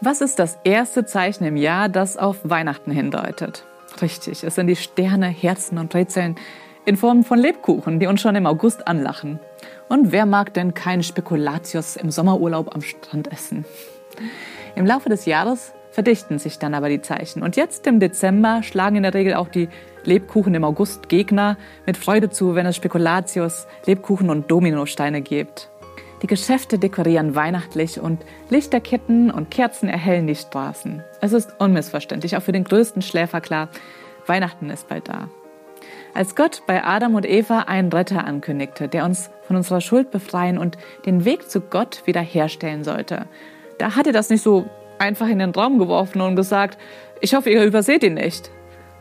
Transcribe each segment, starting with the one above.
Was ist das erste Zeichen im Jahr, das auf Weihnachten hindeutet? Richtig, es sind die Sterne, Herzen und Rätseln in Form von Lebkuchen, die uns schon im August anlachen. Und wer mag denn keinen Spekulatius im Sommerurlaub am Strand essen? Im Laufe des Jahres verdichten sich dann aber die Zeichen. Und jetzt im Dezember schlagen in der Regel auch die Lebkuchen im August Gegner mit Freude zu, wenn es Spekulatius, Lebkuchen und Dominosteine gibt. Die Geschäfte dekorieren weihnachtlich und Lichterketten und Kerzen erhellen die Straßen. Es ist unmissverständlich, auch für den größten Schläfer klar, Weihnachten ist bald da. Als Gott bei Adam und Eva einen Retter ankündigte, der uns von unserer Schuld befreien und den Weg zu Gott wiederherstellen sollte, da hat er das nicht so einfach in den Raum geworfen und gesagt, ich hoffe, ihr überseht ihn nicht.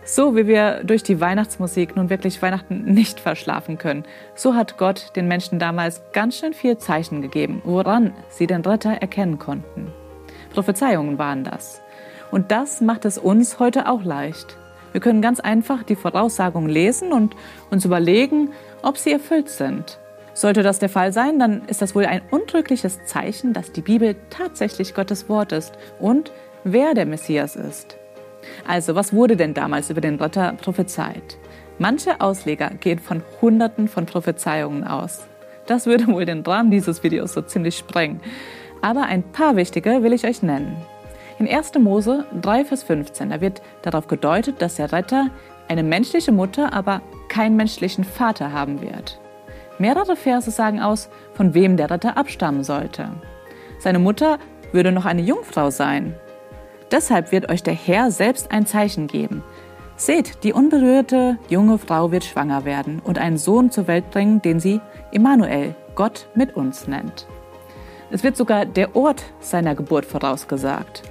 So wie wir durch die Weihnachtsmusik nun wirklich Weihnachten nicht verschlafen können, so hat Gott den Menschen damals ganz schön viel Zeichen gegeben, woran sie den Retter erkennen konnten. Prophezeiungen waren das. Und das macht es uns heute auch leicht. Wir können ganz einfach die Voraussagungen lesen und uns überlegen, ob sie erfüllt sind. Sollte das der Fall sein, dann ist das wohl ein untrügliches Zeichen, dass die Bibel tatsächlich Gottes Wort ist und wer der Messias ist. Also, was wurde denn damals über den Retter prophezeit? Manche Ausleger gehen von Hunderten von Prophezeiungen aus. Das würde wohl den Rahmen dieses Videos so ziemlich sprengen. Aber ein paar wichtige will ich euch nennen. In 1. Mose 3, Vers 15, da wird darauf gedeutet, dass der Retter eine menschliche Mutter, aber keinen menschlichen Vater haben wird. Mehrere Verse sagen aus, von wem der Retter abstammen sollte. Seine Mutter würde noch eine Jungfrau sein. Deshalb wird euch der Herr selbst ein Zeichen geben. Seht, die unberührte junge Frau wird schwanger werden und einen Sohn zur Welt bringen, den sie Immanuel, Gott mit uns nennt. Es wird sogar der Ort seiner Geburt vorausgesagt.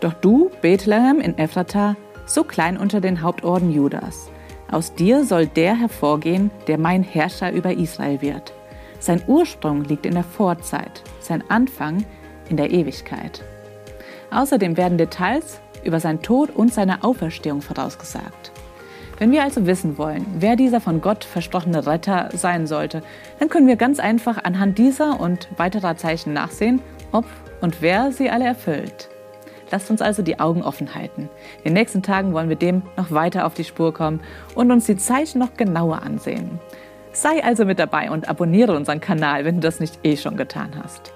Doch du, Bethlehem in Ephrata, so klein unter den Hauptorden Judas, aus dir soll der hervorgehen, der mein Herrscher über Israel wird. Sein Ursprung liegt in der Vorzeit, sein Anfang in der Ewigkeit. Außerdem werden Details über seinen Tod und seine Auferstehung vorausgesagt. Wenn wir also wissen wollen, wer dieser von Gott versprochene Retter sein sollte, dann können wir ganz einfach anhand dieser und weiterer Zeichen nachsehen, ob und wer sie alle erfüllt. Lasst uns also die Augen offen halten. In den nächsten Tagen wollen wir dem noch weiter auf die Spur kommen und uns die Zeichen noch genauer ansehen. Sei also mit dabei und abonniere unseren Kanal, wenn du das nicht eh schon getan hast.